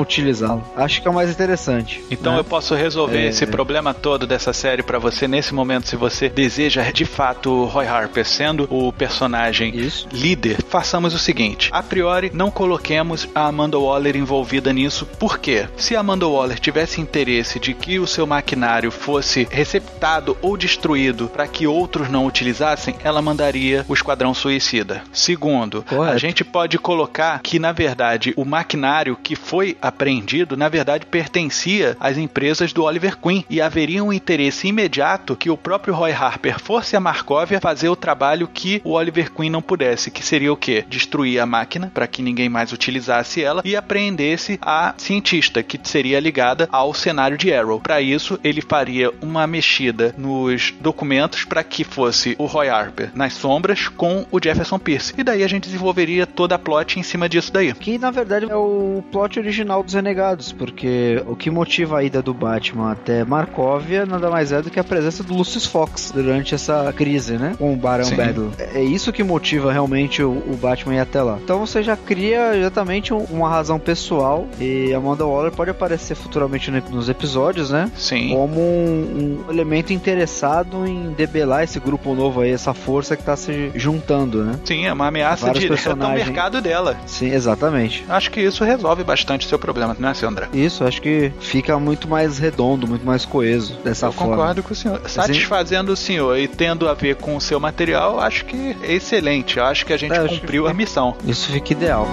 utilizá-lo? Acho que é o mais interessante. Então né? eu posso resolver É. esse problema todo dessa série pra você nesse momento, se você deseja de fato Roy Harper sendo o personagem Isso. líder, façamos o seguinte: a priori, não coloquemos a Amanda Waller envolvida nisso. Por quê? Se a Amanda Waller tivesse interesse de que o seu maquinário fosse receptado ou destruído para que outros não utilizassem, ela mandaria o Esquadrão Suicida. Segundo, Correto. a gente pode colocar que, na verdade, o maquinário que foi apreendido, na verdade, pertencia às empresas do Oliver Queen e haveria um interesse imediato que o próprio Roy Harper fosse a Markovia fazer o trabalho que o Oliver Queen não pudesse, que seria o quê? Destruir a máquina para que ninguém mais utilizasse ela e apreendesse a cientista que seria ligada ao cenário de Arrow. Para isso, ele faria uma mexida nos documentos para que fosse o Roy Harper nas sombras com o Jefferson Pierce. E daí a gente desenvolveria toda a plot em cima disso daí. Que na verdade é o plot original dos Renegados, porque o que motiva a ida do Batman até Markovia nada mais é do que a presença do Lucius Fox durante essa crise, né? Com o Barão Sim. Battle. É isso que motiva realmente o, o Batman ir até lá. Então você já cria exatamente um- uma razão pessoal e Amanda Waller pode aparecer futuramente ne- nos episódios, né? Sim. Como um, um elemento interessado em debelar esse grupo novo aí, essa força que tá se juntando, né? Sim, é uma ameaça Vários direta ao mercado dela. Sim, exatamente. Acho que isso resolve bastante o seu problema, não é, seu André? Isso, acho que fica muito mais redondo, muito mais coeso dessa Eu forma. concordo com o senhor. Satisfazendo o senhor e tendo a ver com o seu material, acho que é excelente. Eu acho que a gente É, acho que cumpriu a missão. Isso fica ideal.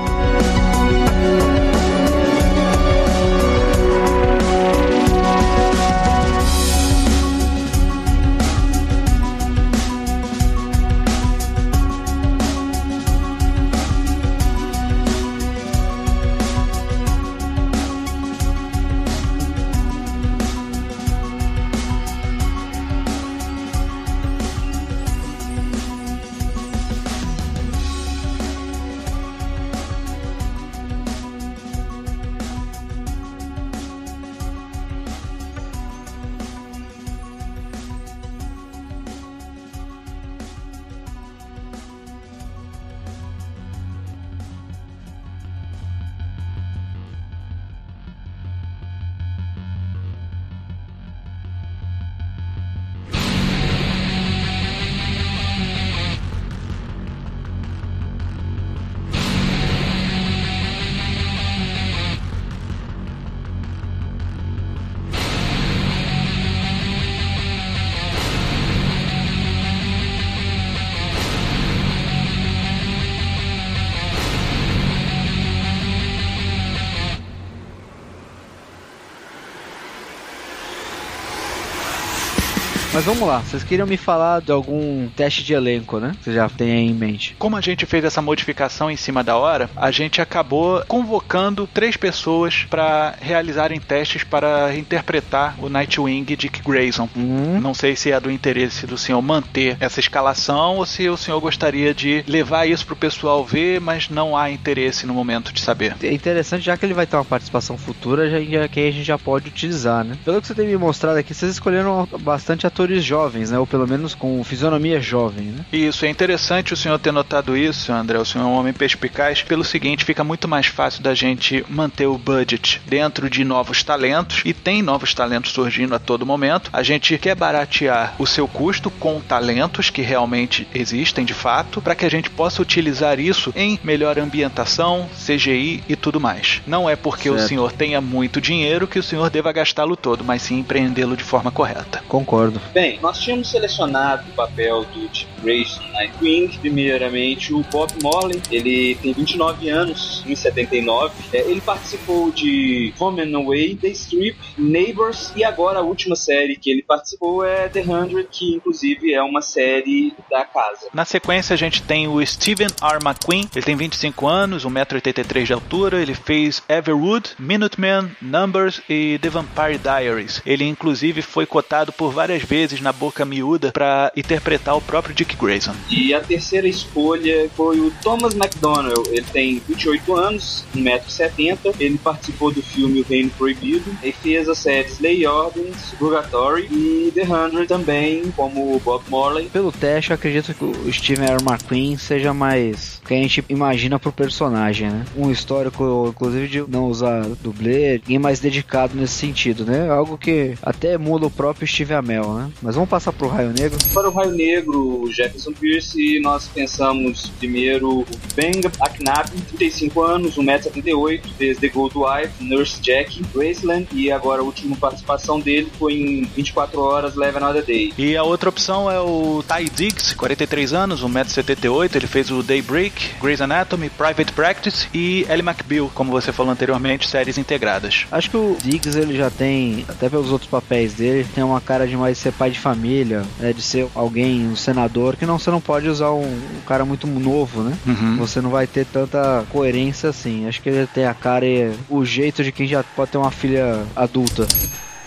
Mas vamos lá, vocês queriam me falar de algum teste de elenco, né? Você já tem aí em mente. Como a gente fez essa modificação em cima da hora, a gente acabou convocando três pessoas para realizarem testes para interpretar o Nightwing Dick Grayson. Hum, Não sei se é do interesse do senhor manter essa escalação ou se o senhor gostaria de levar isso pro pessoal ver, mas não há interesse no momento de saber. é interessante, já que ele vai ter uma participação futura, já, já, que a gente já pode utilizar, né? Pelo que você tem me mostrado aqui, vocês escolheram bastante atores jovens, né? Ou pelo menos com fisionomia jovem, né? Isso, é interessante o senhor ter notado isso, André. O senhor é um homem perspicaz. Pelo seguinte, fica muito mais fácil da gente manter o budget dentro de novos talentos e tem novos talentos surgindo a todo momento. A gente quer baratear o seu custo com talentos que realmente existem de fato, para que a gente possa utilizar isso em melhor ambientação, CGI e tudo mais. Não é porque o Certo. senhor tenha muito dinheiro que o senhor deva gastá-lo todo, mas sim empreendê-lo de forma correta. Concordo. Bem, nós tínhamos selecionado o papel do Dick Grayson Nightwing. Primeiramente, o Bob Morley. Ele tem 29 anos, em 79. É, ele participou de Home and Away, The Strip, Neighbors e agora a última série que ele participou é The Hundred, que inclusive é uma série da casa. Na sequência, a gente tem o Steven R. McQueen. Ele tem 25 anos, 1,83m de altura. Ele fez Everwood, Minuteman, Numbers e The Vampire Diaries. Ele, inclusive, foi cotado por várias vezes na boca miúda para interpretar o próprio Dick Grayson. E a terceira escolha foi o Thomas McDonnell. Ele tem 28 anos, 1,70m. Ele participou do filme O Reino Proibido e fez as séries Lay Ordens, Purgatory e The Hundred também, como o Bob Morley. Pelo teste, eu acredito que o Steven R. McQueen seja mais que a gente imagina pro personagem, né? Um histórico, inclusive, de não usar dublê, e mais dedicado nesse sentido, né? Algo que até emula o próprio Steve Amell, né? Mas vamos passar pro Raio Negro. Para o Raio Negro, Jefferson Pierce, nós pensamos primeiro o Ben Aknab, 35 anos, 1,78m, fez The Gold Wife, Nurse Jack, Graceland, e agora a última participação dele foi em 24 horas, Live Another Day. E a outra opção é o Ty Diggs, 43 anos, 1,78m, ele fez o Daybreak, Grey's Anatomy, Private Practice e Ellie McBeal, como você falou anteriormente, séries integradas. Acho que o Diggs ele já tem, até pelos outros papéis dele, tem uma cara de mais ser pai de família, né, de ser alguém, um senador, que não você não pode usar um, um cara muito novo, né? Uhum. Você não vai ter tanta coerência assim. Acho que ele tem a cara e o jeito de quem já pode ter uma filha adulta.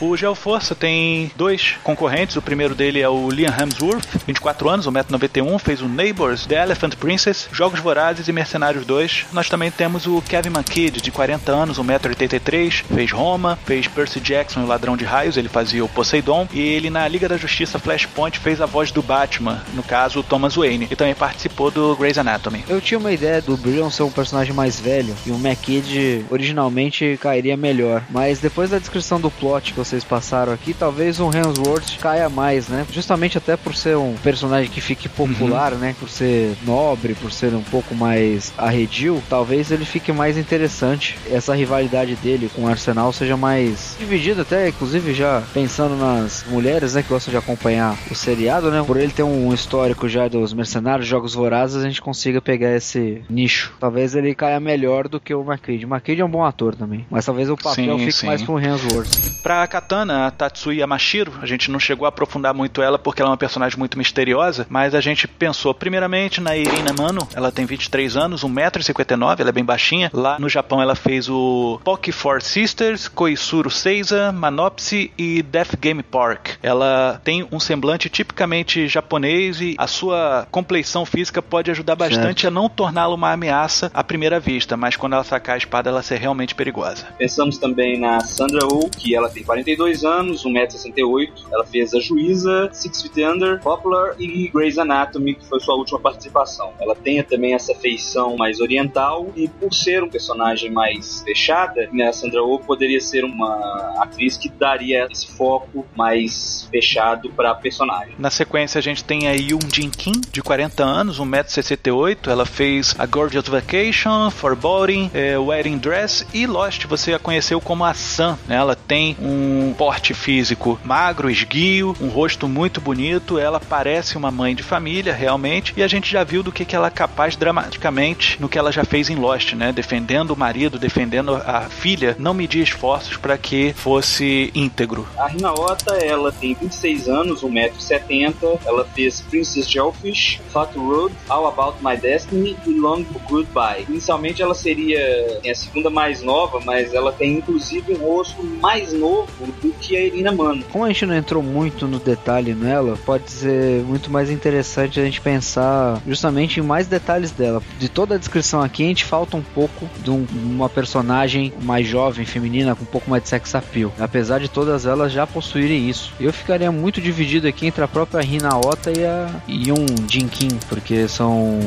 O Geoforça tem dois concorrentes. O primeiro dele é o Liam Hemsworth, 24 anos, 1,91m, fez o Neighbors, The Elephant Princess, Jogos Vorazes e Mercenários 2. Nós também temos o Kevin McKidd, de 40 anos, 1,83m, fez Roma, fez Percy Jackson, o Ladrão de Raios, ele fazia o Poseidon, e ele na Liga da Justiça Flashpoint fez a voz do Batman, no caso o Thomas Wayne, e também participou do Grey's Anatomy. Eu tinha uma ideia do Brion ser um personagem mais velho e o McKidd originalmente cairia melhor, mas depois da descrição do plot que vocês passaram aqui, talvez o Hemsworth caia mais, né? Justamente até por ser um personagem que fique popular, né? Por ser nobre, por ser um pouco mais arredio, talvez ele fique mais interessante. Essa rivalidade dele com o Arsenal seja mais dividida, até inclusive já pensando nas mulheres, né? Que gostam de acompanhar o seriado, né? Por ele ter um histórico já dos mercenários, jogos vorazes, a gente consiga pegar esse nicho. Talvez ele caia melhor do que o McKidd. O McKidd é um bom ator também, mas talvez o papel Sim, fique sim. mais pro Hemsworth. Pra Katana, a Tatsuya Mashiro, a gente não chegou a aprofundar muito ela porque ela é uma personagem muito misteriosa, mas a gente pensou primeiramente na Irina Mano, ela tem 23 anos, 1,59m, ela é bem baixinha. Lá no Japão ela fez o Poke Four Sisters, Koisuru Seiza, Manopse e Death Game Park. Ela tem um semblante tipicamente japonês e a sua compleição física pode ajudar bastante a não torná-la uma ameaça à primeira vista, mas quando ela sacar a espada ela ser realmente perigosa. Pensamos também na Sandra Oh, que ela tem 42 anos, 1,68m. Ela fez A Juíza, Six Feet Under, Popular e Grey's Anatomy, que foi sua última participação. Ela tem também essa feição mais oriental e por ser um personagem mais fechada, né, a Sandra Oh poderia ser uma atriz que daria esse foco mais fechado para personagem. Na sequência a gente tem a Yoon Jin Kim, de 40 anos, 1,68m. Ela fez A Gorgeous Vacation, Foreboding, eh, Wedding Dress e Lost. Você a conheceu como a Sam. Né? Ela tem um porte físico magro, esguio, um rosto muito bonito. Ela parece uma mãe de família, realmente. E a gente já viu do que, que ela é capaz dramaticamente no que ela já fez em Lost, né? Defendendo o marido, defendendo a filha. Não media esforços para que fosse íntegro. A Rina Ota, ela tem 26 anos, 1,70m. Ela fez Princess Jellyfish, Fat Road, All About My Destiny e Long Goodbye. Inicialmente ela seria a segunda mais nova, mas ela tem inclusive um rosto mais novo do que a Irina Mano. Como a gente não entrou muito no detalhe nela, pode ser muito mais interessante a gente pensar justamente em mais detalhes dela. De toda a descrição aqui, a gente falta um pouco de um- uma personagem mais jovem, feminina, com um pouco mais de sex appeal. Apesar de todas elas já possuírem isso. Eu ficaria muito dividido aqui entre a própria Rina Ota e a Yoon Jin Kim, porque são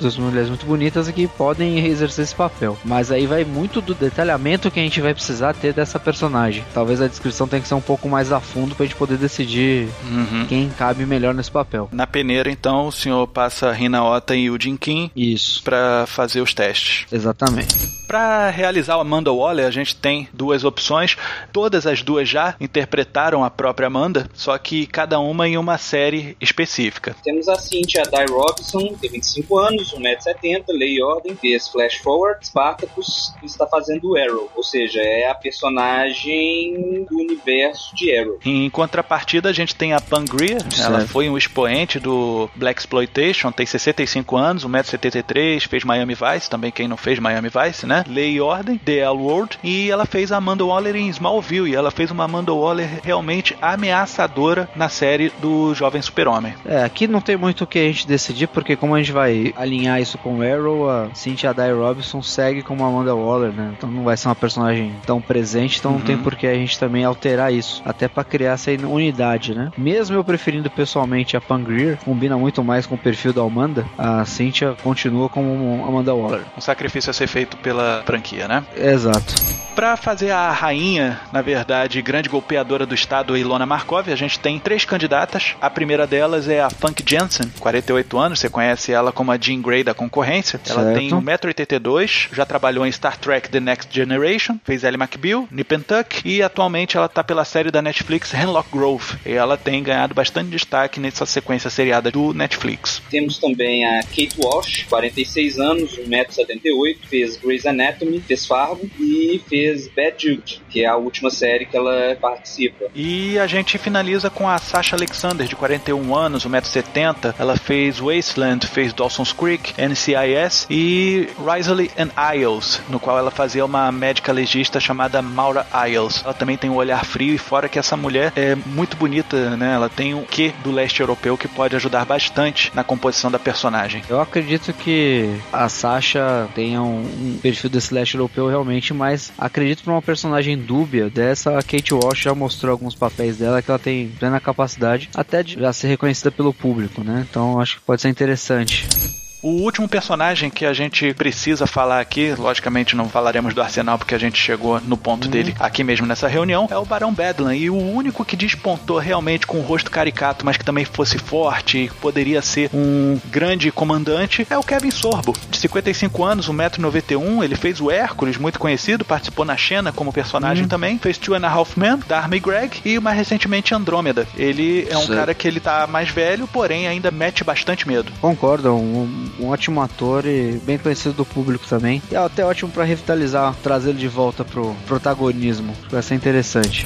duas mulheres muito bonitas e que podem exercer esse papel. Mas aí vai muito do detalhamento que a gente vai precisar ter dessa personagem. Talvez a descrição descrição tem que ser um pouco mais a fundo pra gente poder decidir Uhum. quem cabe melhor nesse papel. Na peneira, então, o senhor passa Rina Ota e o Jinkin Isso, para fazer os testes. exatamente. Para realizar o Amanda Waller, a gente tem duas opções. Todas as duas já interpretaram a própria Amanda, só que cada uma em uma série específica. Temos a Cynthia Dye Robinson, tem 25 anos, 1,70m, lei e ordem, fez Flash Forward, Spartacus e está fazendo Arrow. Ou seja, é a personagem do universo de Arrow. Em contrapartida, a gente tem a Pam Grier. Ela foi um expoente do Black Exploitation, tem 65 anos, 1,73m, fez Miami Vice, também quem não fez Miami Vice, né? Lei e Ordem, The L World, e ela fez a Amanda Waller em Smallville, e ela fez uma Amanda Waller realmente ameaçadora na série do Jovem Super-Homem. É, aqui não tem muito o que a gente decidir, porque como a gente vai alinhar isso com o Arrow, a Cynthia Dye Robinson segue como Amanda Waller, né? Então não vai ser uma personagem tão presente, então não tem por que a gente também alterar isso. Até pra criar essa unidade, né? Mesmo eu preferindo pessoalmente a Pam Grier, combina muito mais com o perfil da Amanda, a Cynthia continua como Amanda Waller. Um sacrifício a ser feito pela franquia, né? Exato. Pra fazer a rainha, na verdade, grande golpeadora do estado, Ilona Markov, a gente tem três candidatas. A primeira delas é a Funk Jensen, 48 anos, você conhece ela como a Jean Grey da concorrência. Ela Certo. tem 1,82m, já trabalhou em Star Trek The Next Generation, fez Ellie McBeal, Nip and Tuck, e atualmente ela tá pela série da Netflix Hemlock Grove. E ela tem ganhado bastante destaque nessa sequência seriada do Netflix. Temos também a Kate Walsh, 46 anos, 1,78m, fez Grey's Anatomy, fez Fargo e fez Bad Jude, que é a última série que ela participa. E a gente finaliza com a Sasha Alexander, de 41 anos, 1,70m. Ela fez Wasteland, fez Dawson's Creek, NCIS e Risley and Isles, no qual ela fazia uma médica legista chamada Maura Isles. Ela também tem um olhar frio e fora que essa mulher é muito bonita, né? Ela tem um quê do leste europeu que pode ajudar bastante na composição da personagem. Eu acredito que a Sasha tenha um, um perfil desse leste europeu realmente, mas acredito pra uma personagem dúbia dessa, a Kate Walsh já mostrou alguns papéis dela que ela tem plena capacidade até de já ser reconhecida pelo público, né? Então acho que pode ser interessante. O último personagem que a gente precisa falar aqui, logicamente não falaremos do Arsenal porque a gente chegou no ponto dele aqui mesmo nessa reunião, é o Barão Bedlam. E o único que despontou realmente com o rosto caricato, mas que também fosse forte e poderia ser um grande comandante, é o Kevin Sorbo. De 55 anos, 1,91m, ele fez o Hércules, muito conhecido, participou na Xena como personagem também, fez Two and a Half Men, da Army Greg e mais recentemente Andrômeda. Ele é um Certo. cara que ele tá mais velho, porém ainda mete bastante medo. Concordo, um, um ótimo ator e bem conhecido do público também. E é até ótimo pra revitalizar, trazer ele de volta pro protagonismo. Vai ser interessante.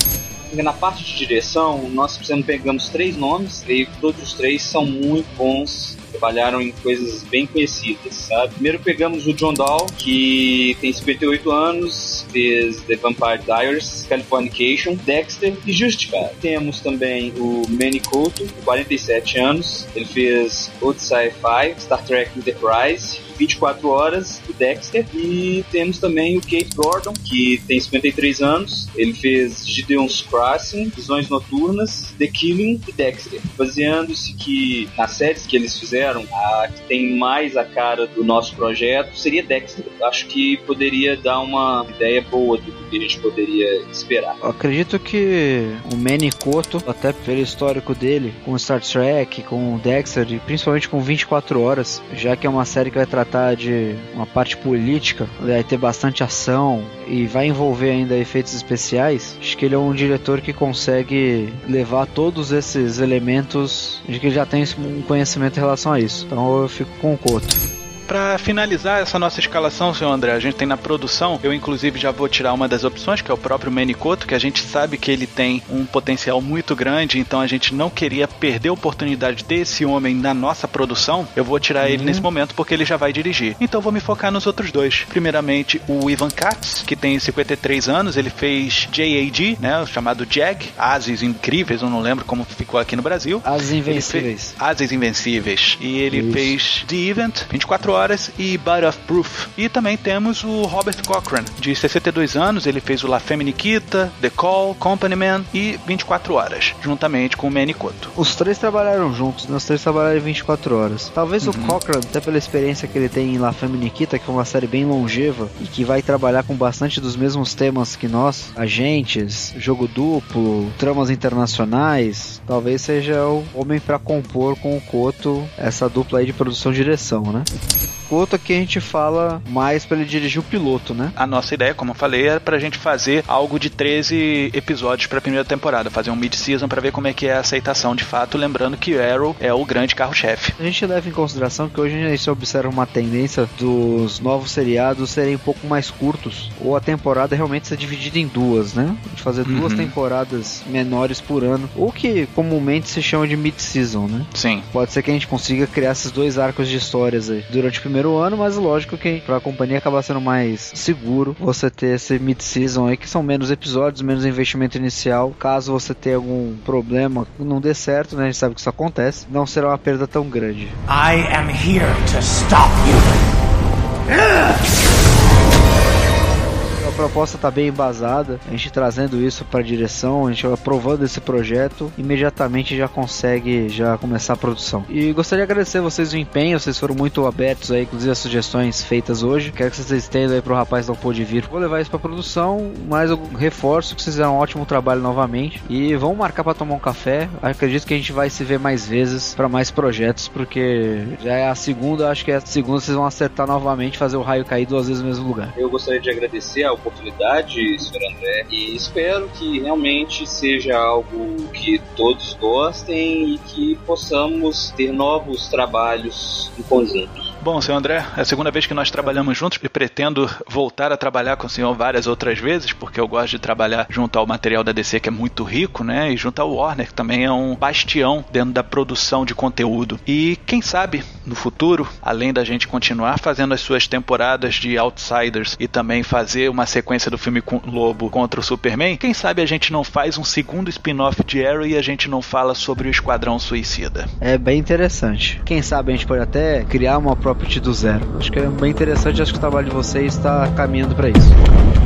Na parte de direção, nós pegamos três nomes e todos os três são muito bons. Trabalharam em coisas bem conhecidas, sabe? Primeiro pegamos o John Dahl, que tem 58 anos, fez The Vampire Diaries, Californication, Dexter e Justified. Temos também o Manny Couto, 47 anos, ele fez Old Sci-Fi, Star Trek Enterprise, 24 horas do Dexter. E temos também o Kate Gordon, que tem 53 anos. Ele fez Gideon's Crossing, Visões Noturnas, The Killing e Dexter. Baseando-se que nas séries que eles fizeram, a que tem mais a cara do nosso projeto seria Dexter. Acho que poderia dar uma ideia boa do que a gente poderia esperar. Eu acredito que o Manny Koto, até pelo histórico dele, com Star Trek, com Dexter e principalmente com 24 horas, já que é uma série que vai tratar de uma parte política, vai ter bastante ação e vai envolver ainda efeitos especiais, acho que ele é um diretor que consegue levar todos esses elementos de que ele já tem um conhecimento em relação a isso. Então eu fico com o Koto. Pra finalizar essa nossa escalação, senhor André, a gente tem na produção, eu inclusive já vou tirar uma das opções, que é o próprio Menicoto, que a gente sabe que ele tem um potencial muito grande, então a gente não queria perder a oportunidade desse homem na nossa produção. Eu vou tirar ele nesse momento porque ele já vai dirigir. Então vou me focar nos outros dois. Primeiramente, o Ivan Katz, que tem 53 anos, ele fez JAG, né, o chamado JAG, Ases Incríveis, eu não lembro como ficou aqui no Brasil. As Ele Invencíveis. fez Ases Invencíveis. E ele Isso. fez The Event, 24 horas, e Body of Proof. E também temos o Robert Cochran, de 62 anos, ele fez o La Femme Nikita, The Call, Company Man e 24 horas, juntamente com o Manny Cotto. Os três trabalharam juntos, né? Os três trabalharam 24 horas. Talvez uhum. o Cochran, até pela experiência que ele tem em La Femme Nikita, que é uma série bem longeva e que vai trabalhar com bastante dos mesmos temas que nós, agentes, jogo duplo, tramas internacionais, talvez seja o homem para compor com o Koto essa dupla aí de produção e direção, né? Koto aqui a gente fala mais para ele dirigir o piloto, né? A nossa ideia, como eu falei, era pra gente fazer algo de 13 episódios para a primeira temporada, fazer um mid-season para ver como é que é a aceitação de fato, lembrando que Arrow é o grande carro-chefe. A gente leva em consideração que hoje a gente observa uma tendência dos novos seriados serem um pouco mais curtos, ou a temporada realmente ser dividida em duas, né? De fazer duas uhum. temporadas menores por ano, ou que comumente se chama de mid-season, né? Sim. Pode ser que a gente consiga criar esses dois arcos de histórias aí durante o primeiro ano, mas lógico que para a companhia acaba sendo mais seguro você ter esse mid-season aí que são menos episódios, menos investimento inicial. Caso você tenha algum problema, não dê certo, né? A gente sabe que isso acontece, não será uma perda tão grande. I am here to stop you proposta está bem embasada, a gente trazendo isso para a direção, a gente aprovando esse projeto, imediatamente já consegue já começar a produção. E gostaria de agradecer vocês o empenho, vocês foram muito abertos aí, inclusive as sugestões feitas hoje. Quero que vocês estendam aí pro rapaz não pôde vir. Vou levar isso para produção, mas eu reforço que vocês fizeram um ótimo trabalho novamente e vamos marcar para tomar um café. Acredito que a gente vai se ver mais vezes para mais projetos, porque já é a segunda, acho que é a segunda vocês vão acertar novamente, fazer o raio cair duas vezes no mesmo lugar. Eu gostaria de agradecer ao oportunidade, Sr. André, e espero que realmente seja algo que todos gostem e que possamos ter novos trabalhos em conjunto. Bom, senhor André, é a segunda vez que nós trabalhamos juntos e pretendo voltar a trabalhar com o senhor várias outras vezes, porque eu gosto de trabalhar junto ao material da DC que é muito rico, né? E junto ao Warner, que também é um bastião dentro da produção de conteúdo. E quem sabe, no futuro, além da gente continuar fazendo as suas temporadas de Outsiders e também fazer uma sequência do filme Lobo contra o Superman, quem sabe a gente não faz um segundo spin-off de Arrow e a gente não fala sobre o Esquadrão Suicida. É bem interessante. Quem sabe a gente pode até criar uma própria partir do zero. Acho que é bem interessante, acho que o trabalho de vocês está caminhando para isso.